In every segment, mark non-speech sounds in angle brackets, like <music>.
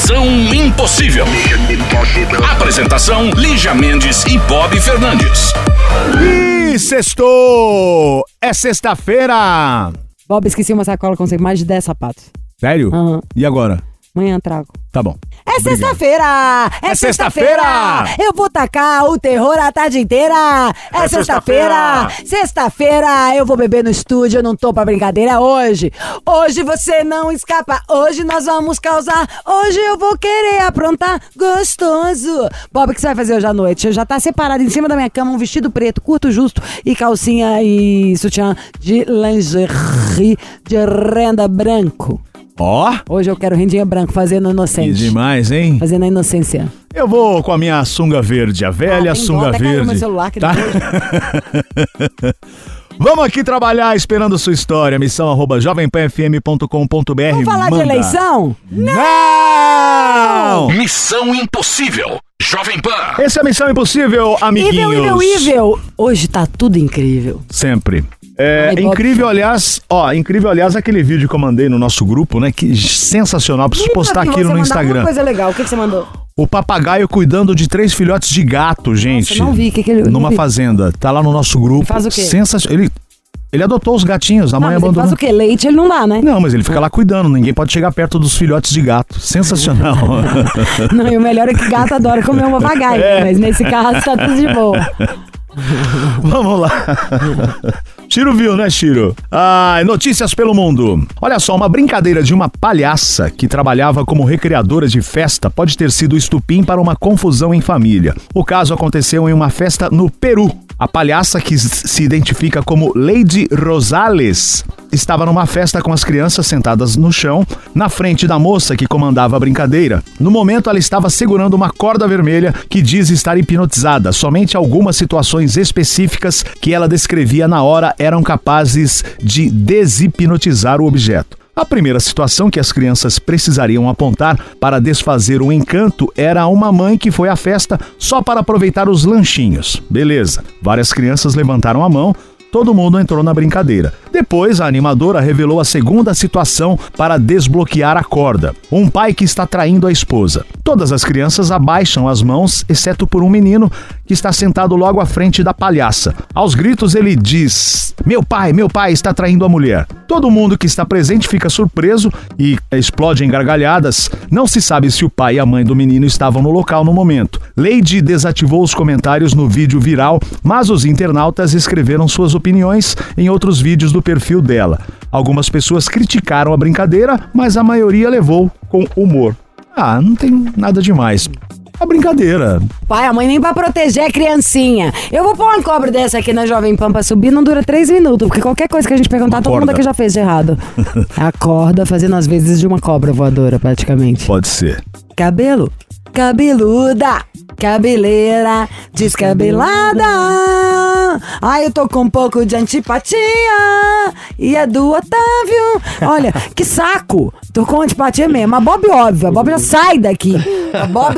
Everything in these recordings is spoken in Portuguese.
Missão Impossível. Apresentação: Lígia Mendes e Bob Fernandes. E sextou! É sexta-feira! Bob, esqueci uma sacola com mais de 10 sapatos. Sério? Aham. E agora? Amanhã trago. Tá bom. É Obrigado. sexta-feira! É, É sexta-feira! sexta-feira! Eu vou tacar o terror a tarde inteira! É, É sexta-feira! Sexta-feira eu vou beber no estúdio, eu não tô pra brincadeira hoje! Hoje você não escapa, hoje nós vamos causar, hoje eu vou querer aprontar gostoso! Bob, o que você vai fazer hoje à noite? Já tá separado em cima da minha cama um vestido preto, curto, justo e calcinha e sutiã de lingerie de renda branco. Ó, Hoje eu quero rendinha branco, fazendo que inocente. demais, hein? Fazendo a inocência. Eu vou com a minha sunga verde, a velha Ah, sunga dó, até caiu verde. meu celular que tá? <laughs> Vamos aqui trabalhar esperando sua história. Missão arroba jovempanfm.com.br. Vamos falar de Manda. eleição? Não! Missão Impossível. Jovem Pan. Esse é a Missão Impossível, amiguinhos. Ível, ível, ível. Hoje tá tudo incrível. Sempre. É Ai, Bob. incrível, aliás, ó, incrível, aliás, aquele vídeo que eu mandei no nosso grupo, né? Que sensacional. Preciso postar você no Instagram. Alguma coisa legal. O que, que você mandou? O papagaio cuidando de três filhotes de gato, gente. não vi, que que ele- Numa vi. fazenda. Tá lá no nosso grupo. Faz o quê? Sensacional. Ele, ele adotou os gatinhos, a Não, mãe mas ele abandonou. faz o quê? Leite ele não dá, né? Não, mas ele fica lá cuidando, ninguém pode chegar perto dos filhotes de gato. Sensacional. <laughs> Não, e o melhor é que gato adora comer um papagaio. <laughs> É. Mas nesse caso tá tudo de boa. <laughs> Vamos lá. Chiro viu, né, Chiro? Ai, notícias pelo mundo. Olha só, uma brincadeira de uma palhaça que trabalhava como recreadora de festa pode ter sido estupim para uma confusão em família. O caso aconteceu em uma festa no Peru. A palhaça, que se identifica como Lady Rosales, estava numa festa com as crianças sentadas no chão, na frente da moça que comandava a brincadeira. No momento, ela estava segurando uma corda vermelha que diz estar hipnotizada. Somente algumas situações específicas que ela descrevia na hora eram capazes de deshipnotizar o objeto. A primeira situação que as crianças precisariam apontar para desfazer o encanto era uma mãe que foi à festa só para aproveitar os lanchinhos. Beleza. Várias crianças levantaram a mão, todo mundo entrou na brincadeira. Depois, a animadora revelou a segunda situação para desbloquear a corda. Um pai que está traindo a esposa. Todas as crianças abaixam as mãos, exceto por um menino que está sentado logo à frente da palhaça. Aos gritos, ele diz: Meu pai, meu pai está traindo a mulher. Todo mundo que está presente fica surpreso e explode em gargalhadas. Não se sabe se o pai e a mãe do menino estavam no local no momento. Lady desativou os comentários no vídeo viral, mas os internautas escreveram suas opiniões em outros vídeos do perfil dela. Algumas pessoas criticaram a brincadeira, mas a maioria levou com humor. Ah, não tem nada demais. A brincadeira. Pai, a mãe nem pra proteger a criancinha. Eu vou pôr uma cobra dessa aqui na Jovem Pan pra subir, não dura três minutos, porque qualquer coisa que a gente perguntar, Uma todo mundo aqui já fez de errado. <laughs> a corda fazendo as vezes de uma cobra voadora, praticamente. Pode ser. Cabelo, cabeluda, cabeleira, descabelada. Ai, eu tô com um pouco de antipatia. E é do Otávio. Olha, <laughs> que saco. Tô com antipatia mesmo. A Bob, óbvio. A Bob já sai daqui. A Bob,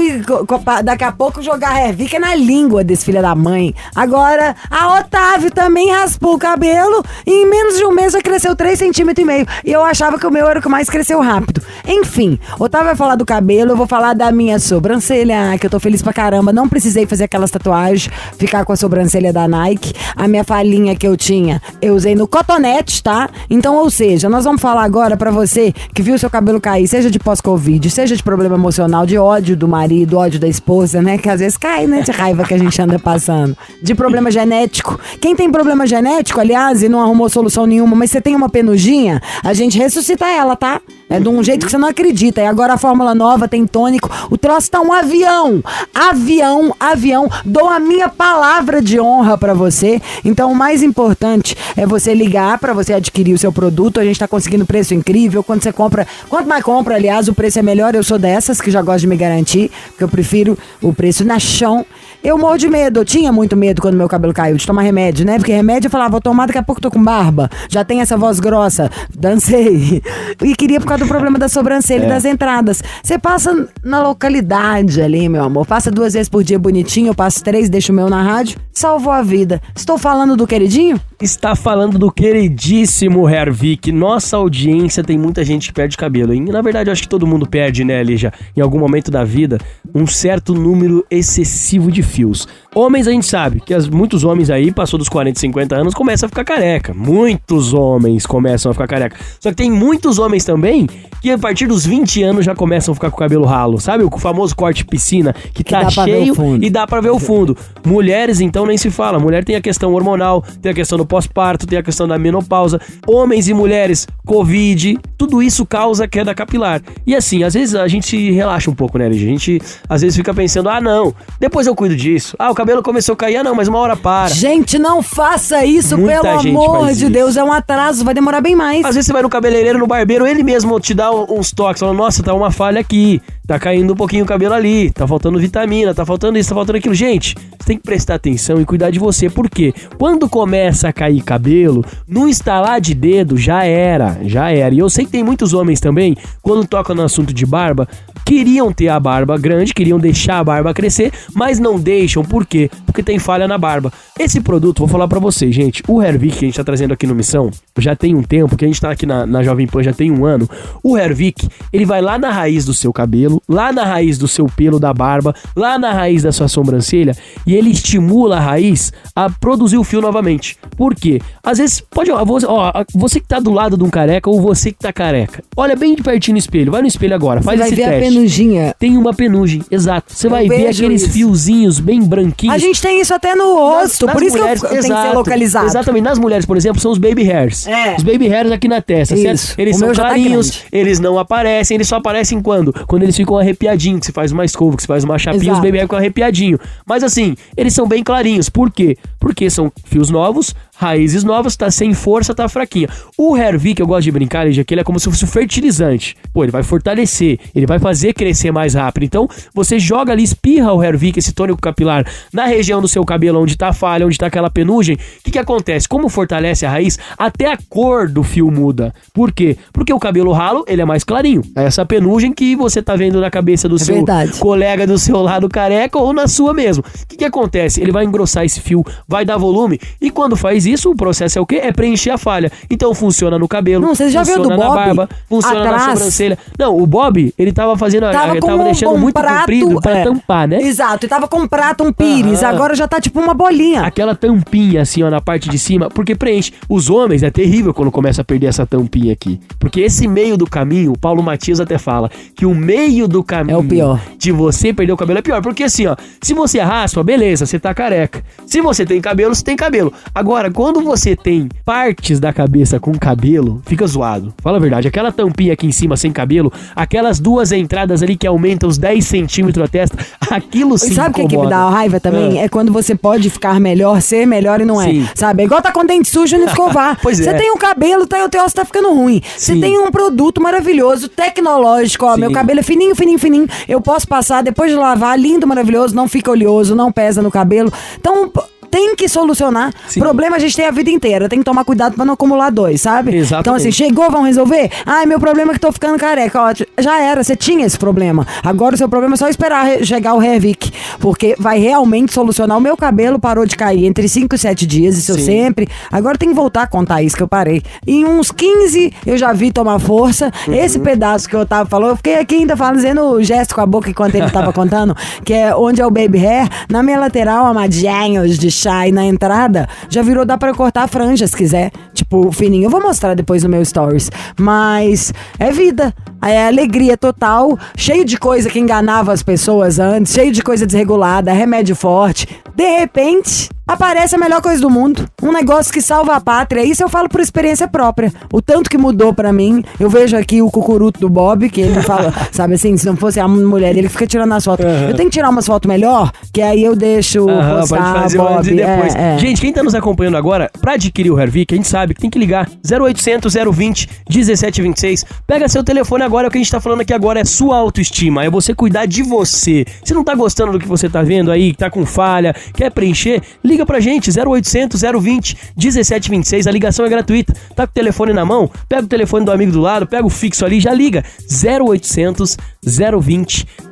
daqui a pouco, jogar revica na língua desse filho da mãe. Agora, a Otávio também raspou o cabelo. E em menos de um mês já cresceu 3 centímetros e meio. E eu achava que o meu era o que mais cresceu rápido. Enfim, Otávio vai falar do cabelo, eu vou falar da minha sobrancelha, que eu tô feliz pra caramba. Não precisei fazer aquelas tatuagens, ficar com a sobrancelha da Nike. A minha falinha que eu tinha, eu usei no cotonete, tá? Então, ou seja, nós vamos falar agora pra você que viu seu cabelo cair, seja de pós-Covid, seja de problema emocional, de ódio do marido, ódio da esposa, né? Que às vezes cai, né? De raiva que a gente anda passando. De problema genético. Quem tem problema genético, aliás, e não arrumou solução nenhuma, mas você tem uma penugem, a gente ressuscita ela, tá? É de um jeito que você não acredita. E agora a fórmula nova tem tônico. O troço tá um avião. Avião, avião. Dou a minha palavra de honra pra você. Então o mais importante é você ligar pra você adquirir o seu produto. A gente tá conseguindo preço incrível. Quando você compra, quanto mais compra, aliás, o preço é melhor. Eu sou dessas que já gosto de me garantir, porque eu prefiro o preço na chão. Eu morro de medo, eu tinha muito medo quando meu cabelo caiu de tomar remédio, né? Porque remédio eu falava, vou tomar, daqui a pouco tô com barba. Já tem essa voz grossa, dancei. <laughs> E queria por causa do problema da sobrancelha e das entradas. Você passa na localidade ali, meu amor. Passa duas vezes por dia bonitinho, eu passo três, deixo o meu na rádio. Salvou a vida. Estou falando do queridinho? Está falando do queridíssimo Hervik. Nossa audiência tem muita gente que perde cabelo. E, na verdade, eu acho que todo mundo perde, né, Lígia? Em algum momento da vida, um certo número excessivo de fios. Homens, a gente sabe que as- muitos homens aí, passou dos 40, 50 anos, começam a ficar careca. Muitos homens começam a ficar careca. Só que tem muitos homens também que a partir dos 20 anos já começam a ficar com o cabelo ralo. Sabe o famoso corte piscina que, tá ver o cheio e dá pra ver o fundo. Mulheres, então, nem se fala. Mulher tem a questão hormonal, tem a questão do pós-parto, tem a questão da menopausa. Homens e mulheres, Covid, tudo isso causa queda capilar. E assim, às vezes a gente se relaxa um pouco, né, Lígia? A gente às vezes fica pensando, ah, não, depois eu cuido disso. Ah, o cabelo começou a cair, ah, não, mas uma hora para. Gente, não faça isso, Muita pelo amor de isso. Deus. É um atraso, vai demorar bem mais. Às vezes você vai no cabeleireiro, no barbeiro, ele mesmo te dá uns toques, falando, nossa, tá uma falha aqui, tá caindo um pouquinho o cabelo ali, tá faltando vitamina, tá faltando isso, tá faltando aquilo. Gente, você tem que prestar atenção e cuidar de você, porque quando começa a cair cabelo, no instalar de dedo já era, já era. E eu sei que tem muitos homens também, quando tocam no assunto de barba, queriam ter a barba grande, queriam deixar a barba crescer, mas não deixam, por quê? Porque tem falha na barba. Esse produto, vou falar pra vocês, gente, o Hervik que a gente tá trazendo aqui no Missão, já tem um tempo, que a gente tá aqui na, na Jovem Pan já tem um ano, o Hervik, ele vai lá na raiz do seu cabelo, lá na raiz do seu pelo da barba, lá na raiz da sua sobrancelha, e ele estimula a raiz a produzir o fio novamente. Por quê? Às vezes, pode, ó, você, ó, você que tá do lado de um careca ou você que tá careca, olha bem de pertinho no espelho, vai no espelho agora, faz vai esse ver a teste. penugem. Tem uma penugem, exato. Você vai ver aqueles isso. fiozinhos bem branquinhos. A gente tem isso até no rosto, por isso que eu, eu tenho que ser exato, localizado. Exatamente. Nas mulheres, por exemplo, são os baby hairs. É. Os baby hairs aqui na testa, Isso. certo? Eles O são tá clarinhos, grande. eles não aparecem, eles só aparecem quando? Quando eles ficam arrepiadinhos, que você faz uma escova, que você faz uma chapinha, Exato. os hairs ficam arrepiadinhos. Mas assim, eles são bem clarinhos. Por quê? Porque são fios novos, raízes novas, tá sem força, tá fraquinha. O Hervik, eu gosto de brincar, que ele é como se fosse um fertilizante. Pô, ele vai fortalecer, ele vai fazer crescer mais rápido. Então, você joga ali, espirra o Hervik, esse tônico capilar, na região do seu cabelo, onde tá a falha, onde tá aquela penugem. O que que acontece? Como fortalece a raiz, até a cor do fio muda. Por quê? Porque o cabelo ralo, ele é mais clarinho. É essa penugem que você tá vendo na cabeça do seu verdade. colega do seu lado careca ou na sua mesmo. O que, que acontece? Ele vai engrossar esse fio, vai dar volume e quando faz isso, o processo é o quê? É preencher a falha. Então funciona no cabelo, Não, você já viu do na Bob? barba, funciona na Atrás? sobrancelha. Não, o Bob, ele tava fazendo, Tava ele com tava um, deixando um muito prato, comprido pra é. tampar, né? Exato, e tava com um prato, um pires. Aham. Agora já tá tipo uma bolinha. Aquela tampinha assim, ó, na parte de cima, porque preenche. Os homens é terrível quando começa a perder essa tampinha aqui. Porque esse meio do caminho, o Paulo Matias até fala que o meio do caminho É o pior. de você perder o cabelo é pior. Porque assim, ó, se você raspa, beleza, você tá careca. Se você tem cabelo, você tem cabelo. Agora, quando você tem partes da cabeça com cabelo, fica zoado. Fala a verdade, aquela tampinha aqui em cima sem cabelo, aquelas duas entradas ali que aumentam os 10 centímetros a testa, <laughs> aquilo E sim sabe o que, que me dá raiva também? É. quando você pode ficar melhor, ser melhor e não é. Sim. Sabe? É igual tá com dente sujo e não <laughs> escovar. Pois Você é. tem um cabelo, tá, o teu osso tá ficando ruim. Você tem um produto maravilhoso, tecnológico, ó. Sim. Meu cabelo é fininho, fininho, fininho. Eu posso passar depois de lavar, lindo, maravilhoso, não fica oleoso, não pesa no cabelo. Então. Tem que solucionar. Sim. Problema a gente tem a vida inteira. Tem que tomar cuidado pra não acumular dois, sabe? Exatamente. Então, assim, chegou, vão resolver? Ai, meu problema é que tô ficando careca. Ó, já era, você tinha esse problema. Agora o seu problema é só esperar chegar o Hervik. Porque vai realmente solucionar. O meu cabelo parou de cair entre 5 e 7 dias, isso eu Sim. sempre. Agora tem que voltar a contar isso que eu parei. Em uns 15 eu já vi tomar força. Uhum. Esse pedaço que eu tava falando, eu fiquei aqui ainda fazendo o gesto com a boca enquanto ele tava <laughs> contando, que é onde é o baby hair. Na minha lateral, amadinhos de e na entrada, já virou, dá pra cortar a franja se quiser. Tipo, fininho. Eu vou mostrar depois no meu stories. Mas é vida. é alegria total, cheio de coisa que enganava as pessoas antes, cheio de coisa desregulada, remédio forte. De repente, aparece a melhor coisa do mundo. Um negócio que salva a pátria. Isso eu falo por experiência própria. O tanto que mudou pra mim. Eu vejo aqui o cucuruto do Bob, que ele fala, <laughs> sabe assim, se não fosse a mulher, ele fica tirando as fotos. Eu tenho que tirar umas fotos melhor, que aí eu deixo Aham, postar, pode fazer Bob. e depois. É, é. Gente, quem tá nos acompanhando agora, pra adquirir o Hervik, a gente sabe que tem que ligar 0800 020 1726. Pega seu telefone agora, o que a gente tá falando aqui agora é sua autoestima, é você cuidar de você. Se não tá gostando do que você tá vendo aí, que tá com falha, quer preencher, liga pra gente, 0800 020 1726. A ligação é gratuita. Tá com o telefone na mão? Pega o telefone do amigo do lado, pega o fixo ali, já liga. 0800 020 1726.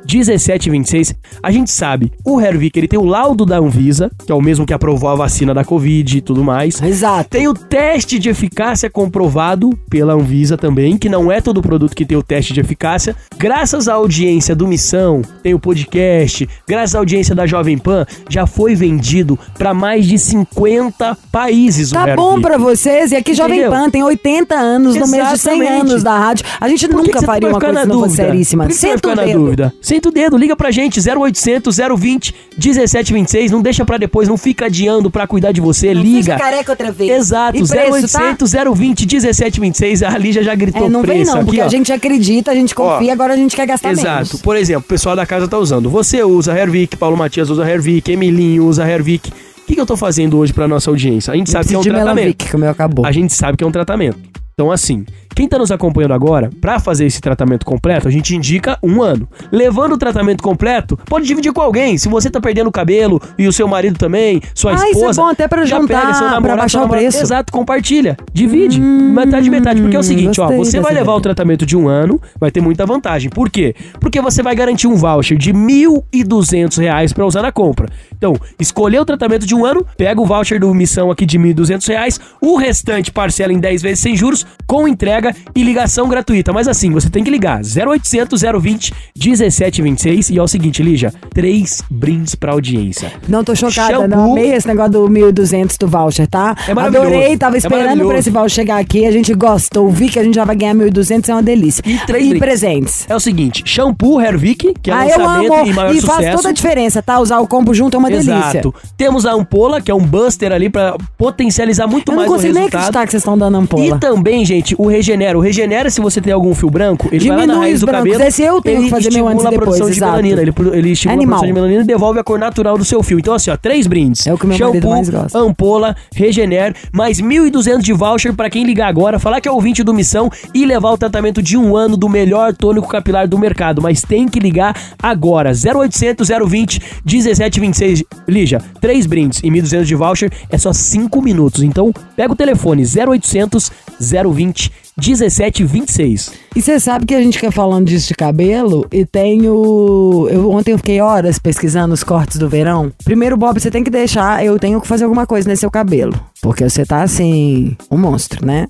A gente sabe, o Hervik, ele tem o laudo da Anvisa, que é o mesmo que aprovou a vacina da Covid e tudo mais. Exato. Tem o teste de eficácia comprovado pela Anvisa também, que não é todo produto que tem o teste de eficácia. Graças à audiência do Missão, tem o podcast, graças à audiência da Jovem Pan, já foi vendido para mais de 50 países o Tá bom pra vocês. E aqui Jovem Entendeu? Pan tem 80 anos, no mês de 100 Exatamente. anos da rádio. A gente Por que nunca que você faria uma coisa se não fosse dúvida? seríssima. Que você vai Senta o dedo. Senta o dedo, liga pra gente, 0800 020 1726. Não deixa pra depois, não fica adiando pra cuidar de você, liga. Fica careca outra vez. Exato, E preço, tá? 0800 020 1726. A Lígia já gritou É, não vem preço não, porque aqui, ó. a gente acredita, a gente confia, agora a gente quer gastar Exato. menos. Por exemplo, o pessoal da casa tá usando. Você usa Hervik, Paulo Matias usa Hervik, Emilinho usa Hervik. O que, que eu tô fazendo hoje pra nossa audiência? A gente sabe que é um tratamento. Melanvic, que o meu acabou. A gente sabe que é um tratamento. Então, assim, quem tá nos acompanhando agora, pra fazer esse tratamento completo, a gente indica um ano. Levando o tratamento completo, pode dividir com alguém. Se você tá perdendo o cabelo e o seu marido também, sua Ah, isso é esposa. bom até pra já juntar, pega seu pra namorado, baixar o preço. Exato, compartilha. Divide. metade, metade. Porque é o seguinte, ó, você vai levar o ideia. tratamento de um ano, vai ter muita vantagem. Por quê? Porque você vai garantir um voucher de 1.200 reais pra usar na compra. Então, escolheu o tratamento de um ano, pega o voucher do Missão aqui de 1.200 reais, o restante parcela em 10 vezes sem juros, com entrega e ligação gratuita. Mas assim, você tem que ligar 0800 020 1726 e é o seguinte, Lígia, três brindes pra audiência. Não tô chocada, Shampoo. não. Amei esse negócio do 1.200 do voucher, tá? É maravilhoso. Adorei, tava É esperando maravilhoso. pra esse voucher chegar aqui. A gente gostou, vi que a gente já vai ganhar 1.200, é uma delícia. E três E presentes. É o seguinte, shampoo Hervik, que é ah, eu lançamento amo. e maior E faz sucesso. toda a diferença, tá? Usar o combo junto é uma delícia. Exato. Temos a ampola, que é um buster ali pra potencializar muito Eu não mais o consigo nem resultado. acreditar que vocês estão dando ampola. E também, gente, o Regenera. O Regenera, se você tem algum fio branco, ele vai lá na Diminui raiz os do brancos. cabelo. Esse eu tenho ele que fazer meu antes a produção depois, de exato. melanina. Ele, ele estimula Animal. a produção de melanina e devolve a cor natural do seu fio. Então, assim, ó, três brindes. É o que meu Shampoo, mais gosta. ampola, Regener, mais 1.200 de voucher pra quem ligar agora, falar que é ouvinte do Missão e levar o tratamento de um ano do melhor tônico capilar do mercado. Mas tem que ligar agora. 0800 020 1726. Lígia, três brindes e 1.200 de voucher é só 5 minutos. Então, pega o telefone 0800 020 1726. E você sabe que a gente quer falando disso de cabelo e tenho. Eu, ontem eu fiquei horas pesquisando os cortes do verão. Primeiro, Bob, você tem que deixar. Eu tenho que fazer alguma coisa nesse seu cabelo. Porque você tá assim. Um monstro, né?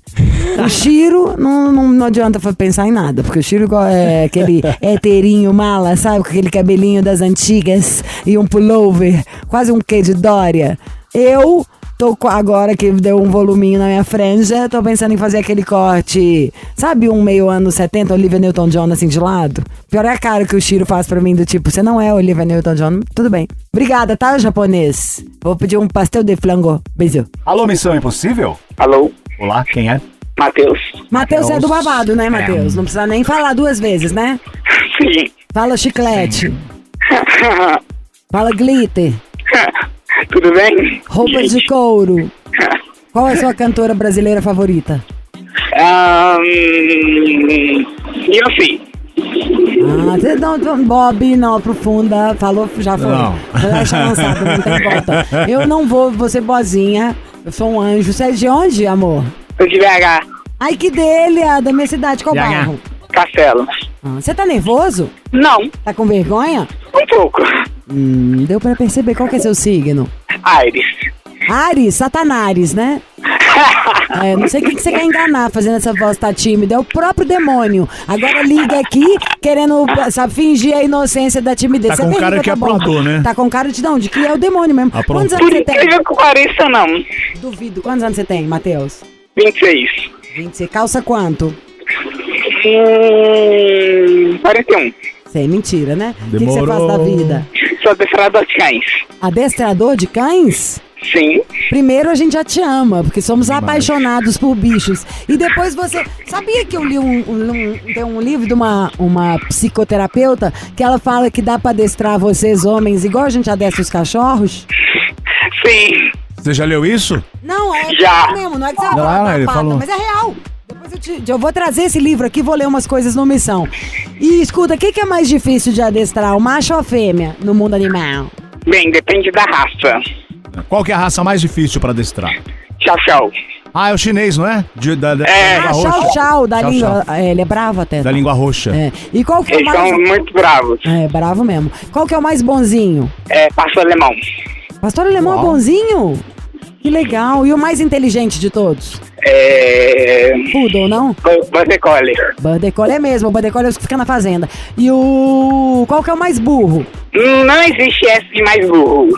O <laughs> Chiro não, não, não adianta pensar em nada. Porque o Chiro é aquele <laughs> heterinho mala, sabe? Com aquele cabelinho das antigas e um pullover. Quase um quê de Dória. Eu. Tô co- agora que deu um voluminho na minha franja, tô pensando em fazer aquele corte, sabe, um meio anos 70, Olivia Newton-John assim de lado? Pior é a cara que o Shiro faz pra mim do tipo, você não é Olivia Newton-John, tudo bem. Obrigada, tá, japonês? Vou pedir um pastel de flango. Beijo. Alô, Missão Impossível? Alô, Olá, quem é? Matheus? Matheus é do babado, né, Matheus? Não precisa nem falar duas vezes, né? Sim. Fala chiclete, fala glitter, Tudo bem? roupas de couro. <laughs> Qual é a sua cantora brasileira favorita? Um, eu sei. Ah, você não, Bob, não, aprofunda, falou, já foi. Não. Já deixa lançado, não tem volta. Eu não vou, ser boazinha, eu sou um anjo. Você é de onde, amor? Eu de BH, Ai, que delha, da minha cidade, qual BH. bairro? Castelo. Ah, Você tá nervoso? Não, Tá com vergonha? um pouco. Hum, deu pra perceber qual que é seu signo. Aires. Ares, Satanares, né? É, não sei o que, você quer enganar fazendo essa voz tá tímida. É o próprio demônio. Agora liga aqui querendo, sabe, fingir a inocência da timidez. Tá Você com cara que Bob? aprontou, né? Tá com cara de não, de que é o demônio mesmo. Aprontou. Quantos anos você tem? que pareça, não. Duvido. Quantos anos você tem, Matheus? 26. 20. Você calça quanto? Hum, 41. Sei, mentira, né? O que, que você faz da vida? Sou adestrador de cães. Adestrador de cães? Sim. Primeiro a gente já te ama, porque somos apaixonados por bichos. E depois você. Sabia que eu li um, um, um- tem um livro de uma, uma psicoterapeuta que ela fala que dá pra adestrar vocês, homens, igual a gente adestra os cachorros? Sim. Você já leu isso? Não, é Já. mesmo, não é que você Não, ele falou. mas é real. Te- eu vou trazer esse livro aqui, vou ler umas coisas no Missão. E escuta, o que, que é mais difícil de adestrar, o macho ou a fêmea no mundo animal? Bem, depende da raça. Qual que é a raça mais difícil pra adestrar? Tchau, tchau. Ah, é o chinês, não é? De- da, da, É. da Ah, língua tchau, tchau, da Tchau, língua. tchau. é, ele é bravo até. Da tá? língua roxa. É. E qual que é o Eles mais. são muito bravos. É, bravo mesmo. Qual que é o mais bonzinho? É, pastor alemão. Pastor Alemão é Uau. bonzinho? Que legal. E o mais inteligente de todos? É. Poodle, não? Border Collie é mesmo. O Border Collie é os que fica na fazenda. E o... Qual que é o mais burro? Não existe S de mais burro.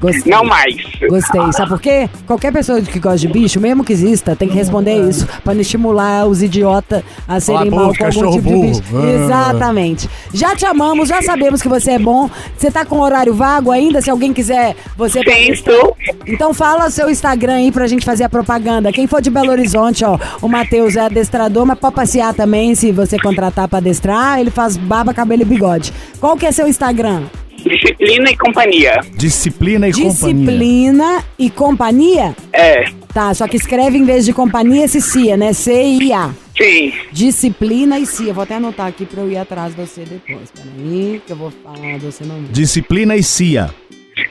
Gostei. Não mais. Gostei. Sabe por quê? Qualquer pessoa que gosta de bicho, mesmo que exista, tem que responder isso. Pra não estimular os idiotas a serem pô, mal com algum tipo de burro. bicho. Ah. Exatamente. Já te amamos, já sabemos que você é bom. Você tá com horário vago ainda? Se alguém quiser você... Sim, estou. Então fala o seu Instagram aí pra gente fazer a propaganda. Quem for de Belo Horizonte, ó, o Matheus é adestrador, mas pode passear também se você contratar pra adestrar. Ele faz barba, cabelo e bigode. Qual que é seu Instagram? Disciplina e companhia. Disciplina e companhia. Disciplina e companhia? É. Tá, só que escreve em vez de companhia esse CIA, né? C-I-A. Sim. Disciplina e CIA. Vou até anotar aqui pra eu ir atrás de você depois. Peraí, que eu vou falar de você não. Disciplina e CIA.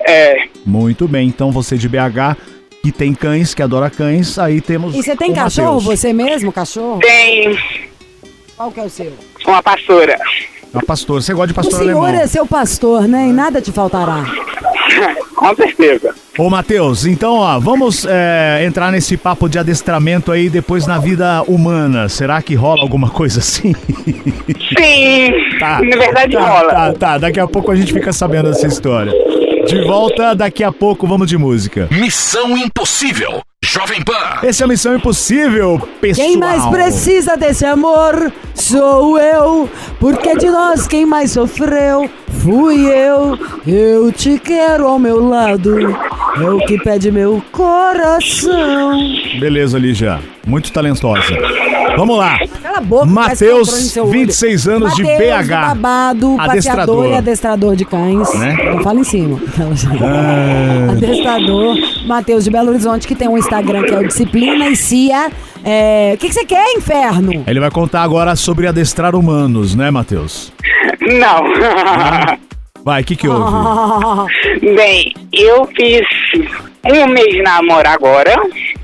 É. Muito bem, então você de BH que tem cães, que adora cães, aí temos. E você tem o cachorro? Matheus. Você mesmo, cachorro? Tem Qual que é o seu? uma pastora. É pastor. Você gosta de O pastor senhor alemão. é seu pastor, né? E nada te faltará. Com certeza. Ô, Matheus, então, ó, vamos é, entrar nesse papo de adestramento aí depois na vida humana. Será que rola alguma coisa assim? Sim. <laughs> Tá. Na verdade tá, rola. Tá, tá, daqui a pouco a gente fica sabendo dessa história. De volta, daqui a pouco vamos de música. Missão Impossível. Jovem Pan. Esse é a Missão Impossível, pessoal. Quem mais precisa desse amor sou eu, porque de nós quem mais sofreu fui eu. Eu te quero ao meu lado, é o que pede meu coração. Beleza, Lígia. Muito talentosa. Vamos lá. Cala a boca, Matheus, parece que entrou em seu olho. 26 anos de Matheus, BH. babado, passeador Adestrador. e adestrador de cães. Né? Não fala em cima. Ah. Adestrador, Matheus de Belo Horizonte, que tem um Instagram que é o Disciplina e Cia. É, O que, que você quer, inferno? Ele vai contar agora sobre adestrar humanos, né, Matheus? Não. Vai, o que que houve? Ah, <laughs> Bem, eu fiz um mês de namoro agora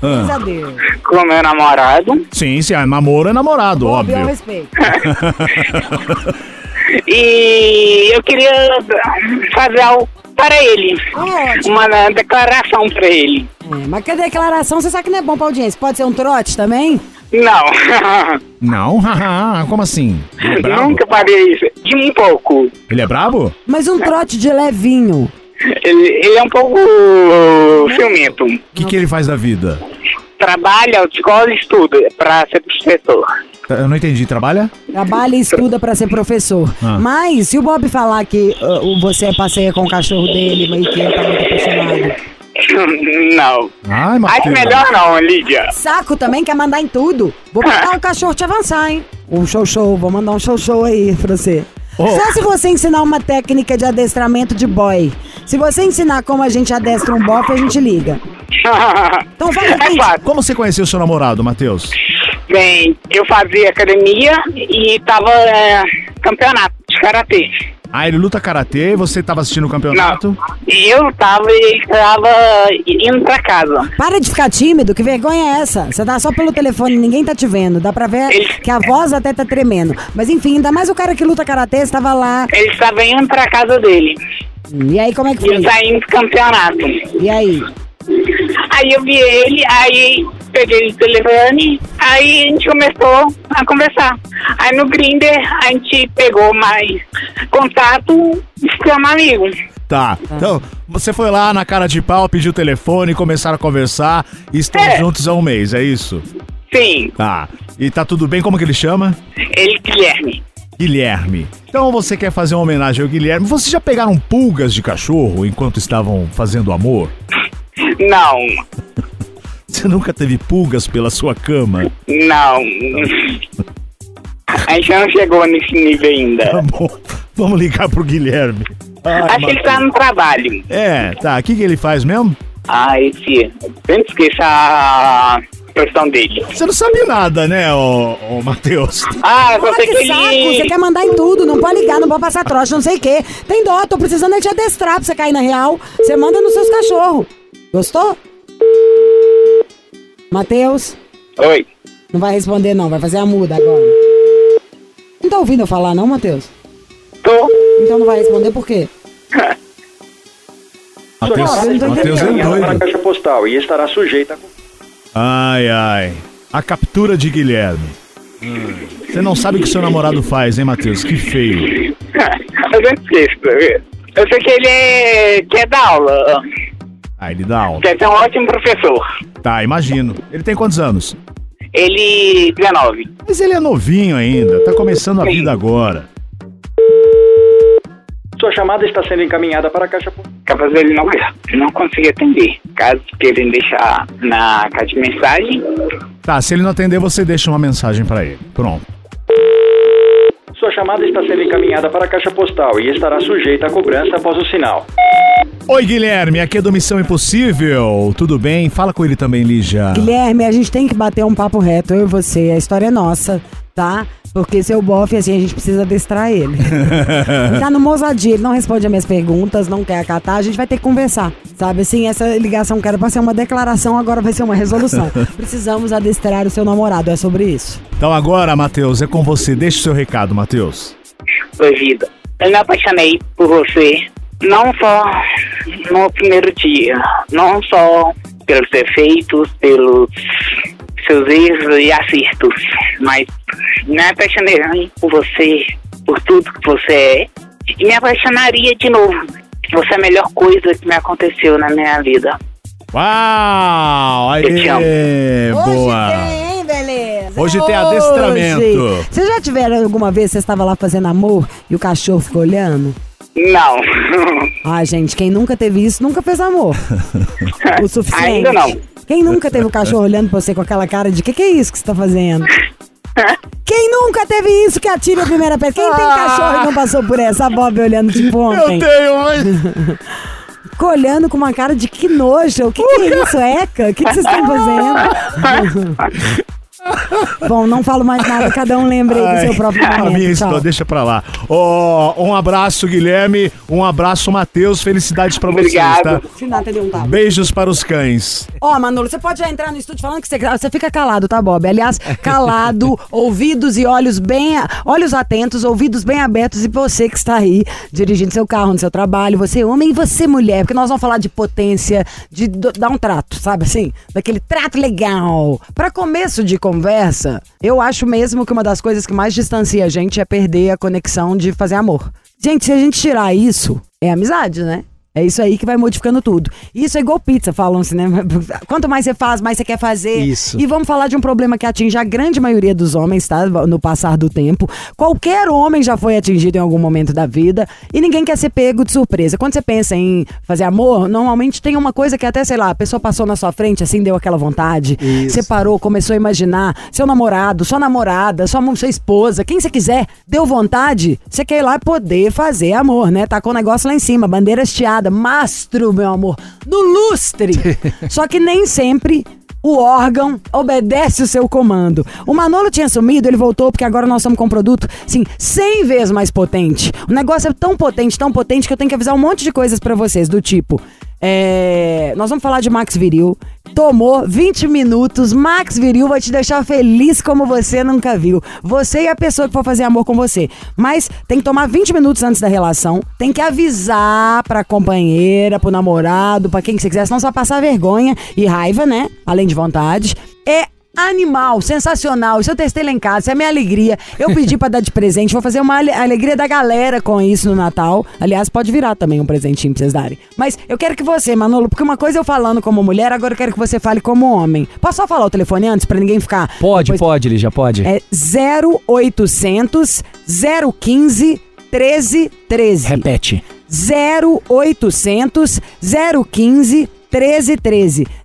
Graças Ah, a Deus. com meu namorado. sim, sim, é namoro é namorado, Bob, eu óbvio. respeito. <laughs> E eu queria fazer algo para ele. Ótimo. Uma declaração para ele. É, mas que a declaração, você sabe que não é bom pra audiência. Pode ser um trote também? Não. <laughs> Não, haha, como assim? É brabo? Nunca faria isso. De um pouco. Ele é brabo? Mas um trote de levinho. Ele, ele é um pouco ciumento. O que, que ele faz da vida? Trabalha, escola e estuda para ser professor. Eu não entendi, trabalha? Trabalha e estuda pra ser professor. Ah. Mas se o Bob falar que o- você passeia com o cachorro dele, mas que ele tá muito apaixonado. <laughs> Não. Ai, Acho Matheus. melhor não, Lídia. Saco também quer mandar em tudo. Vou mandar o cachorro te avançar, hein? Um show show, vou mandar um show show aí pra você. Oh. Só se você ensinar uma técnica de adestramento de boy. Se você ensinar como a gente adestra um bofe, a gente liga. <laughs> Então fala É. Como você conheceu seu namorado, Matheus? Bem, eu fazia academia e tava é, campeonato de karatê. Ah, ele luta karatê e você tava assistindo o campeonato? Não. E eu tava e ele tava indo pra casa. Para de ficar tímido, que vergonha é essa? Você tá só pelo telefone, ninguém tá te vendo. Dá pra ver Ele- que a voz até tá tremendo. Mas enfim, ainda mais o cara que luta karatê estava lá. Ele estava indo pra casa dele. E aí, como é que E eu foi? saindo do campeonato. E aí? Aí eu vi ele, aí peguei o telefone, aí a gente começou a conversar. Aí no Grinder a gente pegou mais contato e ficamos amigos. Tá. Então, você foi lá na cara de pau, pediu o telefone, começaram a conversar e estão É. juntos há um mês, é isso? Sim, Tá. E tá tudo bem? Como que ele chama? ele Guilherme. Guilherme. Então você quer fazer uma homenagem ao Guilherme. Vocês já pegaram pulgas de cachorro enquanto estavam fazendo amor? Não, Você nunca teve pulgas pela sua cama? não. A gente não chegou nesse nível ainda. Tá bom. Vamos ligar pro Guilherme. Ai, Acho que ele tá no trabalho. É, tá. O que, que ele faz mesmo? Ah, esse. Sempre esqueça a questão dele. Você não sabe nada, né, ô, ô Matheus? Ah, sei que que saco, ele. você quer mandar em tudo, não pode ligar, não pode passar troça, não sei o quê. Tem dó, tô precisando é te adestrar pra você cair na real. Você manda nos seus cachorros. Gostou? Matheus, Oi. não vai responder não, vai fazer a muda agora. Não tá ouvindo eu falar não, Matheus? Tô. Então não vai responder por quê? <laughs> Matheus, Não, não Matheus é entendendo. para a doido. caixa postal e estará sujeita a... Ai, ai. A captura de Guilherme. Você não sabe o que seu namorado faz, hein, Matheus? Que feio. <laughs> Eu sempre esqueço. Eu sei que ele é. quer dar aula. Ah, ele dá aula. Quer ser um ótimo professor. Tá, imagino. Ele tem quantos anos? Ele. 19. Mas ele é novinho ainda, tá começando a vida agora. Sua chamada está sendo encaminhada para a caixa. Capaz ele não, não conseguir atender. Caso queiram deixar na caixa de mensagem, Tá, se ele não atender, você deixa uma mensagem pra ele. Pronto. Sua chamada está sendo encaminhada para a caixa postal e estará sujeita a cobrança após o sinal. Oi, Guilherme, aqui é do Missão Impossível. Tudo bem? Fala com ele também, Lígia. Guilherme, a gente tem que bater um papo reto, eu e você. A história é nossa, tá? Porque seu bofe, assim, a gente precisa adestrar ele. <laughs> ele tá no ousadia, ele não responde as minhas perguntas, não quer acatar, a gente vai ter que conversar. Sabe assim, essa ligação que era pra ser uma declaração, agora vai ser uma resolução. <laughs> Precisamos adestrar o seu namorado, é sobre isso. Então agora, Matheus, é com você. Deixa o seu recado, Matheus. Oi, vida. Eu me apaixonei por você, não só no primeiro dia, não só pelos defeitos, pelos seus erros e acertos, mas me apaixonei por você, por tudo que você é, e me apaixonaria de novo. Você é a melhor coisa que me aconteceu na minha vida. Uau! Eu te amo. Boa! Hoje tem, hein, beleza? Hoje tem Hoje. adestramento. Vocês já tiveram alguma vez, você estava lá fazendo amor e o cachorro ficou olhando? Não. Ah, gente, quem nunca teve isso nunca fez amor. <laughs> o suficiente. Ainda não. Quem nunca teve o cachorro olhando pra você com aquela cara de que que é isso que você tá fazendo? <laughs> Quem nunca teve isso que atira a primeira pedra? Quem tem cachorro e não passou por essa? A Bob olhando tipo ontem. tenho, mas... <laughs> Olhando com uma cara de que nojo. O que, que é isso, Eca? O que, que vocês estão fazendo? <laughs> Bom, não falo mais nada, cada um lembre aí do seu próprio a momento. minha Tchau. história, deixa pra lá. Ó, um abraço, Guilherme. Um abraço, Matheus. Felicidades pra vocês, Obrigado. tá? Se nada, deu um tapa. Beijos para os cães. Ó, Manolo, você pode já entrar no estúdio falando que você, você fica calado, tá, Bob? Aliás, calado, <laughs> ouvidos e olhos bem, olhos atentos, ouvidos bem abertos e você que está aí dirigindo seu carro no seu trabalho, você homem e você mulher, porque nós vamos falar de potência, de dar um trato, sabe assim? Daquele trato legal. Pra começo de conversa, eu acho mesmo que uma das coisas que mais distancia a gente é perder a conexão de fazer amor. Gente, se a gente tirar isso, é amizade, né? É isso aí que vai modificando tudo. Isso é igual pizza, falam assim, né? <laughs> Quanto mais você faz, mais você quer fazer. Isso. E vamos falar de um problema que atinge a grande maioria dos homens, tá? No passar do tempo. Qualquer homem já foi atingido em algum momento da vida e ninguém quer ser pego de surpresa. Quando você pensa em fazer amor, normalmente tem uma coisa que até, sei lá, a pessoa passou na sua frente, assim, deu aquela vontade. Você parou, começou a imaginar seu namorado, sua namorada, sua, sua esposa, quem você quiser, deu vontade, você quer ir lá poder fazer amor, né? Tá com o negócio lá em cima, bandeira estiada, mastro, meu amor, no lustre. <laughs> Só que nem sempre o órgão obedece o seu comando. O Manolo tinha sumido, ele voltou porque agora nós estamos com um produto, assim, 100 vezes mais potente. O negócio é tão potente, tão potente que eu tenho que avisar um monte de coisas pra vocês, do tipo, é, nós vamos falar de Max Viril. Tomou 20 minutos. Max Viril vai te deixar feliz como você nunca viu. Você e a pessoa que for fazer amor com você. Mas tem que tomar 20 minutos antes da relação. Tem que avisar pra companheira, pro namorado, pra quem que você quiser, senão você vai passar vergonha e raiva, né? Além de vontade. É animal, sensacional. Isso eu testei lá em casa, isso é a minha alegria. Eu pedi pra dar de presente, vou fazer uma ale- alegria da galera com isso no Natal. Aliás, pode virar também um presentinho pra vocês darem. Mas eu quero que você, Manolo, porque uma coisa eu falando como mulher, agora eu quero que você fale como homem. Posso só falar o telefone antes pra ninguém ficar. Pode, depois- pode, Lígia, pode. É 0800 015 1313. Repete. 0800 015 1313.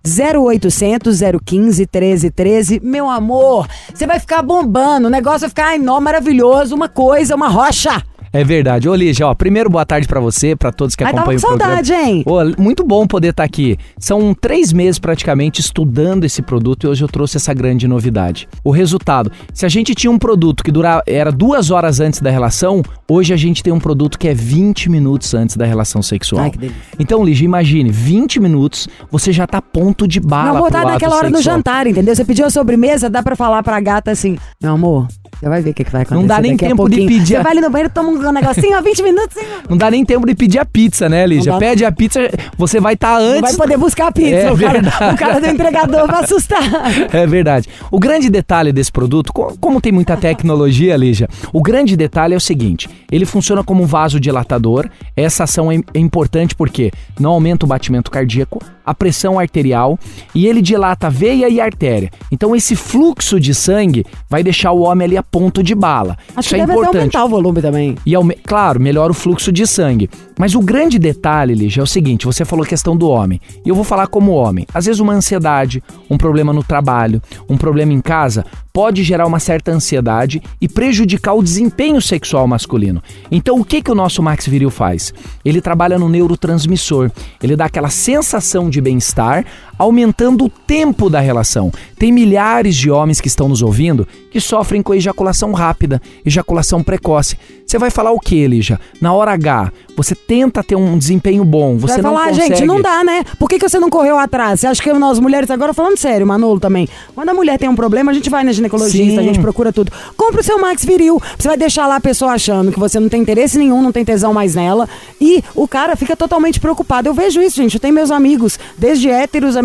0800 015 1313. Meu amor, você vai ficar bombando. O negócio vai ficar ai, nó, maravilhoso. Uma coisa, uma rocha. É verdade. Ô, Lígia, ó, primeiro boa tarde pra você, pra todos que Ai, tava acompanham com o programa. saudade, hein? Ô, muito bom poder estar aqui. São três meses praticamente estudando esse produto e hoje eu trouxe essa grande novidade. O resultado: se a gente tinha um produto que durava, era duas horas antes da relação, hoje a gente tem um produto que é 20 minutos antes da relação sexual. Ai, que delícia. Então, Lígia, imagine, 20 minutos, você já tá ponto de bala. Não, ato naquela hora do sexual. jantar, entendeu? Você pediu a sobremesa, dá pra falar pra gata assim: Meu amor, você vai ver o que, que vai acontecer. Não dá nem tempo de pedir Você a- vai ali no banheiro, toma um negocinho, <laughs> ó, 20 minutos, hein? Não dá nem tempo de pedir a pizza, né, Lígia? Não Pede a pizza, você vai estar Não antes. vai poder buscar a pizza. É o, cara, verdade. o cara do entregador vai assustar. <laughs> É verdade. O grande detalhe desse produto, co- como tem muita tecnologia, Lígia, o grande detalhe é o seguinte: ele funciona como um vasodilatador. Essa ação é, é importante porque não aumenta o batimento cardíaco, a pressão arterial e ele dilata a veia e a artéria. Então, esse fluxo de sangue vai deixar o homem ali a ponto de bala. Acho Isso que é deve importante. aumentar o volume também. E, claro, melhora o fluxo de sangue. Mas o grande detalhe, Lígia, é o seguinte: você falou a questão do homem. E eu vou falar como homem. Às vezes, uma ansiedade, um problema no trabalho, um problema em casa, pode gerar uma certa ansiedade e prejudicar o desempenho sexual masculino. Então, o que, que o nosso Max Viril faz? Ele trabalha no neurotransmissor. Ele dá aquela sensação de bem-estar, aumentando o tempo da relação. Tem milhares de homens que estão nos ouvindo que sofrem com ejaculação rápida, ejaculação precoce. Você vai falar o que, Lígia? Na hora H, você tenta ter um desempenho bom, você vai não falar, consegue... gente, não dá, né? Por que, que você não correu atrás? Você acha que nós mulheres, agora falando sério, Manolo também, quando a mulher tem um problema, a gente vai na ginecologista, Sim. a gente procura tudo. Compre o seu Max Viril. Você vai deixar lá a pessoa achando que você não tem interesse nenhum, não tem tesão mais nela. E o cara fica totalmente preocupado. Eu vejo isso, gente. Eu tenho meus amigos, desde héteros, a,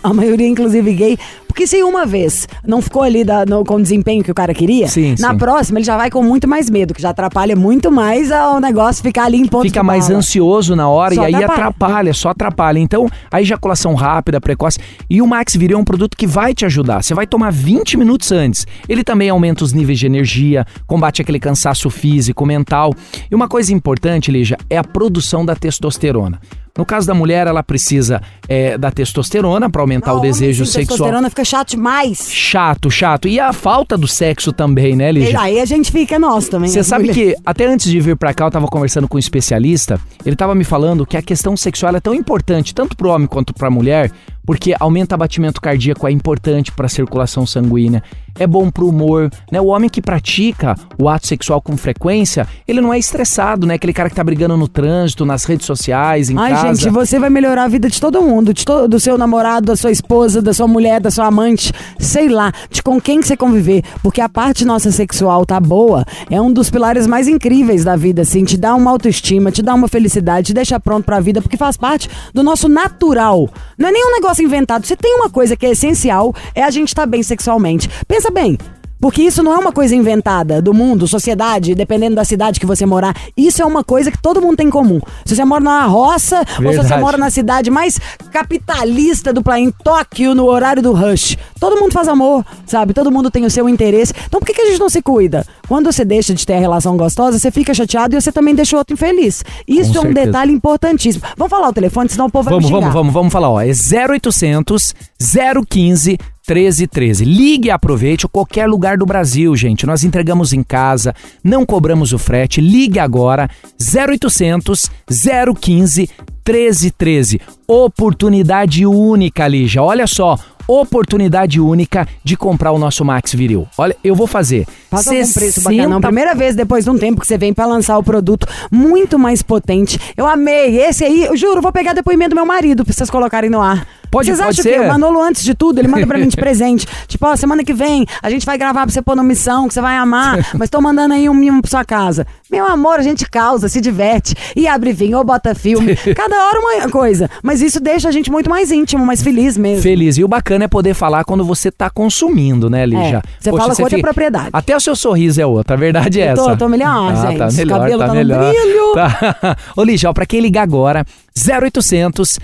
a maioria inclusive gay. Porque se uma vez não ficou ali da- no- com o desempenho que o cara queria, Sim, na sim. próxima ele já vai com muito mais medo, que já atrapalha muito mais o negócio ficar ali em ponto fica mais bala. ansioso na hora Só e aí atrapalha. atrapalha. só atrapalha. Então, a ejaculação rápida, precoce. E o Max Viril é um produto que vai te ajudar. Você vai tomar 20 minutos antes. Ele também aumenta os níveis de energia, combate aquele cansaço físico, mental. E uma coisa importante, Lígia, é a produção da testosterona. No caso da mulher, ela precisa é, da testosterona para aumentar Não, o desejo sexual. testosterona fica chato demais. Chato, chato. E a falta do sexo também, né, Lígia? Aí a gente fica nosso também. Você né? sabe Mulher. que até antes de vir pra cá eu tava conversando com um especialista, ele tava me falando que a questão sexual é tão importante tanto pro homem quanto pra mulher, porque aumenta batimento cardíaco, é importante pra circulação sanguínea, é bom pro humor, né? O homem que pratica o ato sexual com frequência, ele não é estressado, né? Aquele cara que tá brigando no trânsito, nas redes sociais, em Ai, casa. gente, você vai melhorar a vida de todo mundo, de to- do seu namorado, da sua esposa, da sua mulher, da sua amante, sei lá, de com quem que você conviver, porque a parte nossa sexual tá boa, é um dos pilares mais incríveis da vida, assim, te dá uma autoestima, te dá uma felicidade, te deixa pronto pra vida, porque faz parte do nosso natural. Não é nenhum negócio inventado. Se tem uma coisa que é essencial, é a gente estar bem sexualmente. Pensa bem, porque isso não é uma coisa inventada do mundo, sociedade, dependendo da cidade que você morar. Isso é uma coisa que todo mundo tem em comum. Se você mora numa roça, ou se você Verdade. mora na cidade mais capitalista do planeta, em Tóquio, no horário do rush, todo mundo faz amor, sabe? Todo mundo tem o seu interesse. Então por que, que a gente não se cuida? Quando você deixa de ter a relação gostosa, você fica chateado e você também deixa o outro infeliz. Isso Com é um certeza. detalhe importantíssimo. Vamos falar o telefone, senão o povo vai Vamos, me xingar. vamos, vamos, vamos falar, ó. É 0800 015 1313. Ligue e aproveite qualquer lugar do Brasil, gente. Nós entregamos em casa, não cobramos o frete. Ligue agora 0800 015 1313. Oportunidade única, Lígia. Olha só, oportunidade única de comprar o nosso Max Viril. Olha, eu vou fazer. Faz algum preço 60 bacana. Primeira vez depois de um tempo que você vem pra lançar o produto muito mais potente. Eu amei. Esse aí, eu juro, vou pegar depoimento do meu marido pra vocês colocarem no ar. Pode- Vocês pode acham ser. que o Manolo, antes de tudo, ele manda pra mim de <laughs> presente. Tipo, ó, semana que vem a gente vai gravar pra você pôr no missão, que você vai amar, <laughs> mas tô mandando aí um mimo pra sua casa. Meu amor, a gente causa, se diverte. E abre vinho ou bota filme. <laughs> Cada hora uma coisa. Mas isso deixa a gente muito mais íntimo, mais feliz mesmo. Feliz. E o bacana é poder falar quando você tá consumindo, né, Lígia? É, você fala com outra propriedade. Até o seu sorriso é outra, a verdade é Eu tô- essa. tô melhor, gente. Tá melhor, Cabelo tá tá no melhor. brilho. Tá. Ô, Lígia, ó, pra quem ligar agora, 0800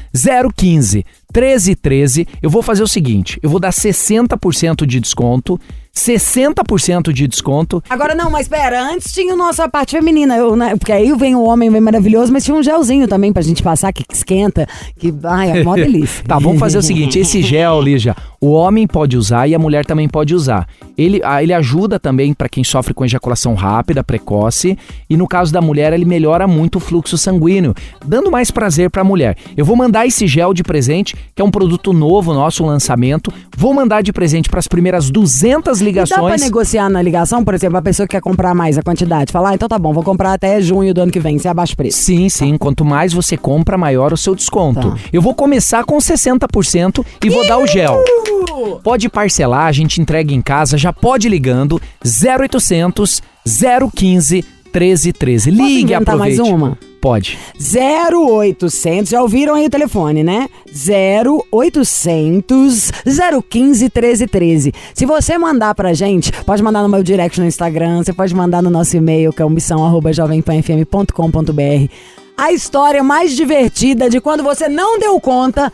015 1313, eu vou fazer o seguinte, eu vou dar 60% de desconto, 60% de desconto Agora não, mas pera, antes tinha o nosso a parte feminina, eu, né, porque aí vem o homem bem maravilhoso, mas tinha um gelzinho também pra gente passar que esquenta, que ai, é mó delícia. <laughs> Tá, vamos fazer o seguinte: <laughs> esse gel, Lígia, o homem pode usar e a mulher também pode usar. Ele, ah, ele ajuda também pra quem sofre com ejaculação rápida, precoce, e no caso da mulher, ele melhora muito o fluxo sanguíneo, dando mais prazer pra mulher. Eu vou mandar esse gel de presente, que é um produto novo nosso, um lançamento. Vou mandar de presente pras primeiras 200 E dá pra ligações. negociar na ligação, por exemplo, a pessoa que quer comprar mais a quantidade, falar, ah, então tá bom, vou comprar até junho do ano que vem, se abaixa o preço. Sim, sim. Quanto mais você compra, maior o seu desconto. Tá. Eu vou começar com 60% e vou dar o gel. Pode parcelar, a gente entrega em casa, já pode ligando 0800 015 1313. Posso Ligue, mais aproveite. uma? Pode. 0800, já ouviram aí o telefone, né? 0800 015 1313. Se você mandar pra gente, pode mandar no meu direct no Instagram, você pode mandar no nosso e-mail, que é missão@jovempanfm.com.br. A história mais divertida de quando você não deu conta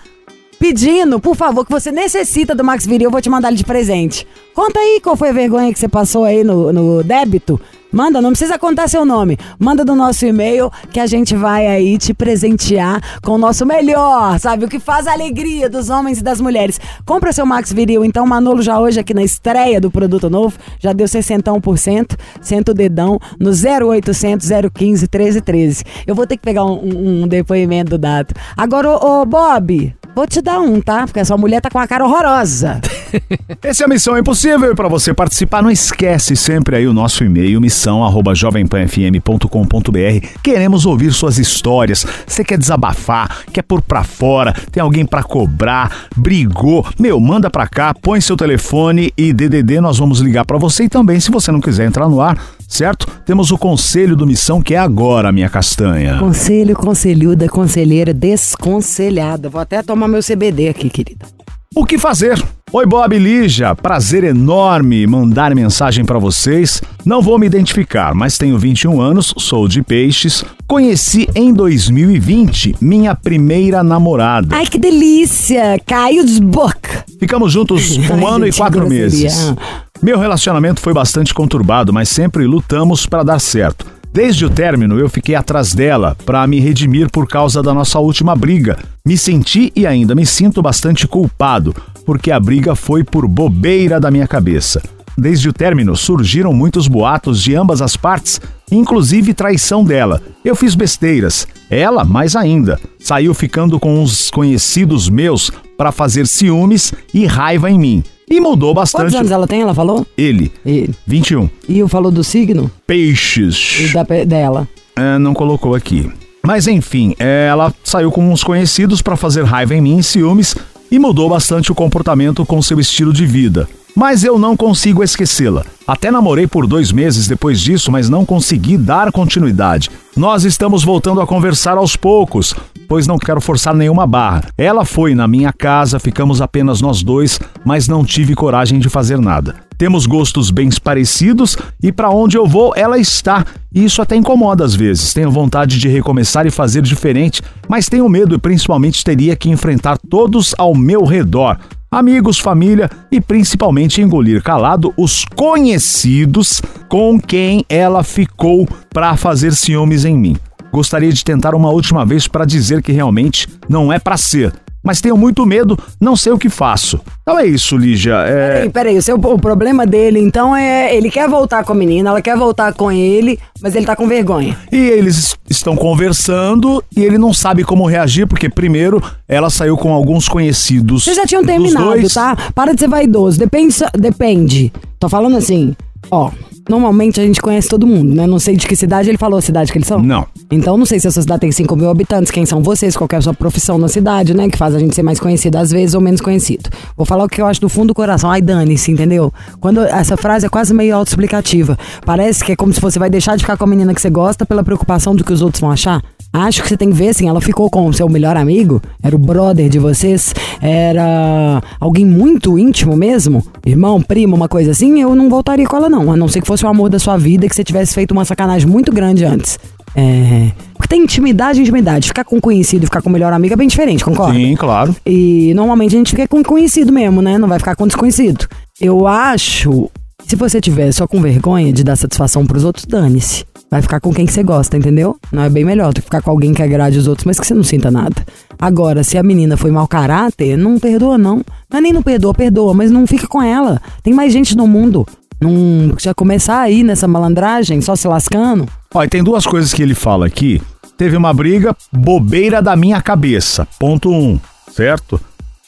pedindo, por favor, que você necessita do Max Viril, eu vou te mandar ele de presente. Conta aí qual foi a vergonha que você passou aí no, no débito. Manda, não precisa contar seu nome. Manda do nosso e-mail que a gente vai aí te presentear com o nosso melhor, sabe? O que faz a alegria dos homens e das mulheres. Compra seu Max Viril, então, Manolo já hoje aqui na estreia do produto novo, já deu 61%, senta o dedão no 0800 015 1313. Eu vou ter que pegar um, um- depoimento do Dato. Agora, ô, ô, Bob, vou te dar um, tá? Porque a sua mulher tá com a cara horrorosa. <laughs> Essa é a Missão Impossível e para você participar, não esquece sempre aí o nosso e-mail, missão@jovempanfm.com.br. Queremos ouvir suas histórias. Você quer desabafar, quer pôr pra fora, tem alguém pra cobrar, brigou, meu, manda pra cá, põe seu telefone e DDD nós vamos ligar pra você e também se você não quiser entrar no ar, certo? Temos o conselho do Missão que é agora, minha castanha. Conselho, conselhuda, conselheira, desconselhada. Vou até tomar meu CBD aqui, querida. O que fazer? Oi, Bob e Lígia. Prazer enorme mandar mensagem pra vocês. Não vou me identificar, mas tenho 21 anos, sou de Peixes. Conheci em 2020 minha primeira namorada. Ai, que delícia! Caio Book. Ficamos juntos <laughs> um Ai, ano e gente, quatro grosseria. meses. Meu relacionamento foi bastante conturbado, mas sempre lutamos para dar certo. Desde o término, eu fiquei atrás dela para me redimir por causa da nossa última briga. Me senti e ainda me sinto bastante culpado, porque a briga foi por bobeira da minha cabeça. Desde o término, surgiram muitos boatos de ambas as partes, inclusive traição dela. Eu fiz besteiras, ela mais ainda. Saiu ficando com uns conhecidos meus para fazer ciúmes e raiva em mim. E mudou Quantos bastante. anos ela tem, ela falou? Ele, E, 21. e eu falou do signo e Peixes. da, pe- dela. É, não colocou aqui. Mas enfim, é, ela saiu com uns conhecidos para fazer raiva em mim e ciúmes e mudou bastante o comportamento com seu estilo de vida. Mas eu não consigo esquecê-la. Até namorei por dois meses depois disso, mas não consegui dar continuidade. Nós estamos voltando a conversar aos poucos, pois não quero forçar nenhuma barra. Ela foi na minha casa, ficamos apenas nós dois, mas não tive coragem de fazer nada. Temos gostos bem parecidos e para onde eu vou, ela está. E isso até incomoda às vezes. Tenho vontade de recomeçar e fazer diferente, mas tenho medo e principalmente teria que enfrentar todos ao meu redor. Amigos, família e principalmente engolir calado os conhecidos com quem ela ficou para fazer ciúmes em mim. Gostaria de tentar uma última vez para dizer que realmente não é para ser, mas tenho muito medo, não sei o que faço. Então é isso, Lígia. É... Peraí, peraí, o, seu, o problema dele, então, é ele quer voltar com a menina, ela quer voltar com ele, mas ele tá com vergonha. E eles estão conversando e ele não sabe como reagir, porque primeiro ela saiu com alguns conhecidos. Vocês já tinham terminado, dois. tá? Para de ser vaidoso. Depende. Depende. Tô falando assim, ó. Normalmente a gente conhece todo mundo, né? Não sei de que cidade ele falou a cidade que eles são. Não. Então não sei se a sua cidade tem 5 mil habitantes, quem são vocês, qual é a sua profissão na cidade, né? Que faz a gente ser mais conhecido às vezes ou menos conhecido. Vou falar o que eu acho do fundo do coração. Ai, dane-se, entendeu? Quando essa frase é quase meio autoexplicativa. Parece que é como se você vai deixar de ficar com a menina que você gosta pela preocupação do que os outros vão achar. Acho que você tem que ver assim, ela ficou com o seu melhor amigo, era o brother de vocês, era alguém muito íntimo mesmo, irmão, primo, uma coisa assim, eu não voltaria com ela não, a não ser que fosse o amor da sua vida que você tivesse feito uma sacanagem muito grande antes. É, porque tem intimidade e intimidade. Ficar com conhecido e ficar com o melhor amigo é bem diferente, concorda? Sim, claro. E normalmente a gente fica com conhecido mesmo, né? Não vai ficar com desconhecido. Eu acho. Se você tiver só com vergonha de dar satisfação pros outros, dane-se. Vai ficar com quem que você gosta, entendeu? Não é bem melhor do que ficar com alguém que agrade os outros, mas que você não sinta nada. Agora, se a menina foi mau caráter, não perdoa, não. Não é nem não perdoa, perdoa, mas não fica com ela. Tem mais gente no mundo. Não já começar aí nessa malandragem, só se lascando. Olha, tem duas coisas que ele fala aqui. Teve uma briga, bobeira da minha cabeça. Ponto um, certo?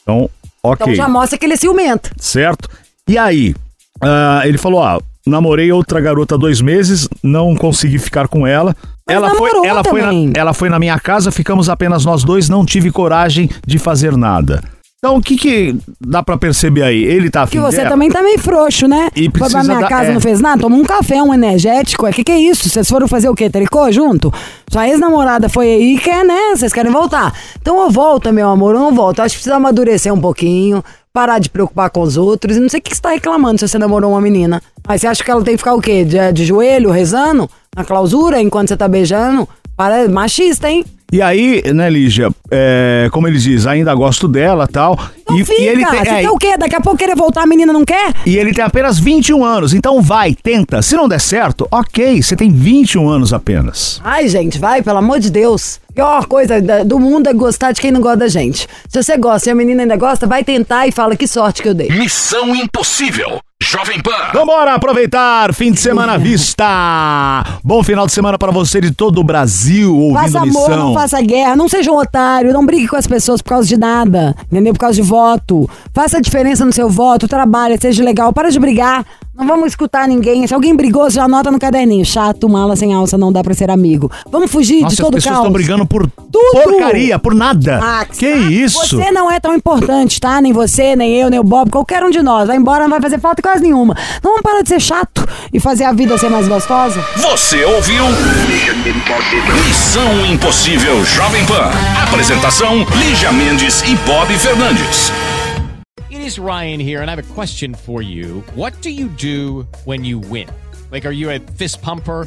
Então, ok. Então já mostra que ele é ciumento. certo? E aí, ah, ele falou: ah, namorei outra garota há dois meses, não consegui ficar com ela. Mas ela foi, ela, foi na, ela foi na minha casa, ficamos apenas nós dois, não tive coragem de fazer nada. Então, o que que dá pra perceber aí? Ele tá afim Que você dela? também tá meio frouxo, né? E Foi pra minha dar- casa, é. não fez nada? Tomou um café, um energético. O que que é isso? Vocês foram fazer o quê? Tricô junto? Sua ex-namorada foi aí e quer, né? Vocês querem voltar. Então eu volto, meu amor, eu não volto. Eu acho que precisa amadurecer um pouquinho, parar de preocupar com os outros. E não sei o que você tá reclamando se você namorou uma menina. Mas você acha que ela tem que ficar o quê? De, de joelho, rezando? Na clausura, enquanto você tá beijando? Para machista, hein? E aí, né, Lígia, é, como ele diz, ainda gosto dela tal, Não e, fica. e ele você tem, é, quer o quê? Daqui a pouco querer voltar, a menina não quer? e ele tem apenas 21 anos, então vai, tenta. Se não der certo, ok, você tem 21 anos apenas. Ai, gente, vai, pelo amor de Deus. Pior coisa do mundo é gostar de quem não gosta da gente. Se você gosta e a menina ainda gosta, vai tentar e fala que sorte que eu dei. Missão Impossível. Jovem Pan. Vambora aproveitar, fim de semana à vista. Bom final de semana pra você de todo o Brasil, ouvindo Faça amor, missão. não faça guerra, não seja um otário, não brigue com as pessoas por causa de nada, entendeu? Por causa de voto. Faça a diferença no seu voto, trabalhe, seja legal, para de brigar. Não vamos escutar ninguém. Se alguém brigou, já anota no caderninho. Chato, mala sem alça, não dá pra ser amigo. Vamos fugir Nossa, de as todo pessoas caos. estão brigando por Tudo. porcaria, por nada. Ah, que isso? Você não é tão importante, tá? Nem você, nem eu, nem o Bob, qualquer um de nós. Vai embora, não vai fazer falta quase nenhuma. Então vamos parar de ser chato e fazer a vida ser mais gostosa? Você ouviu? Missão Impossível Jovem Pan. Apresentação: Lígia Mendes e Bob Fernandes. It is Ryan here, and I have a question for you. What do you do when you win? Like, are you a fist pumper?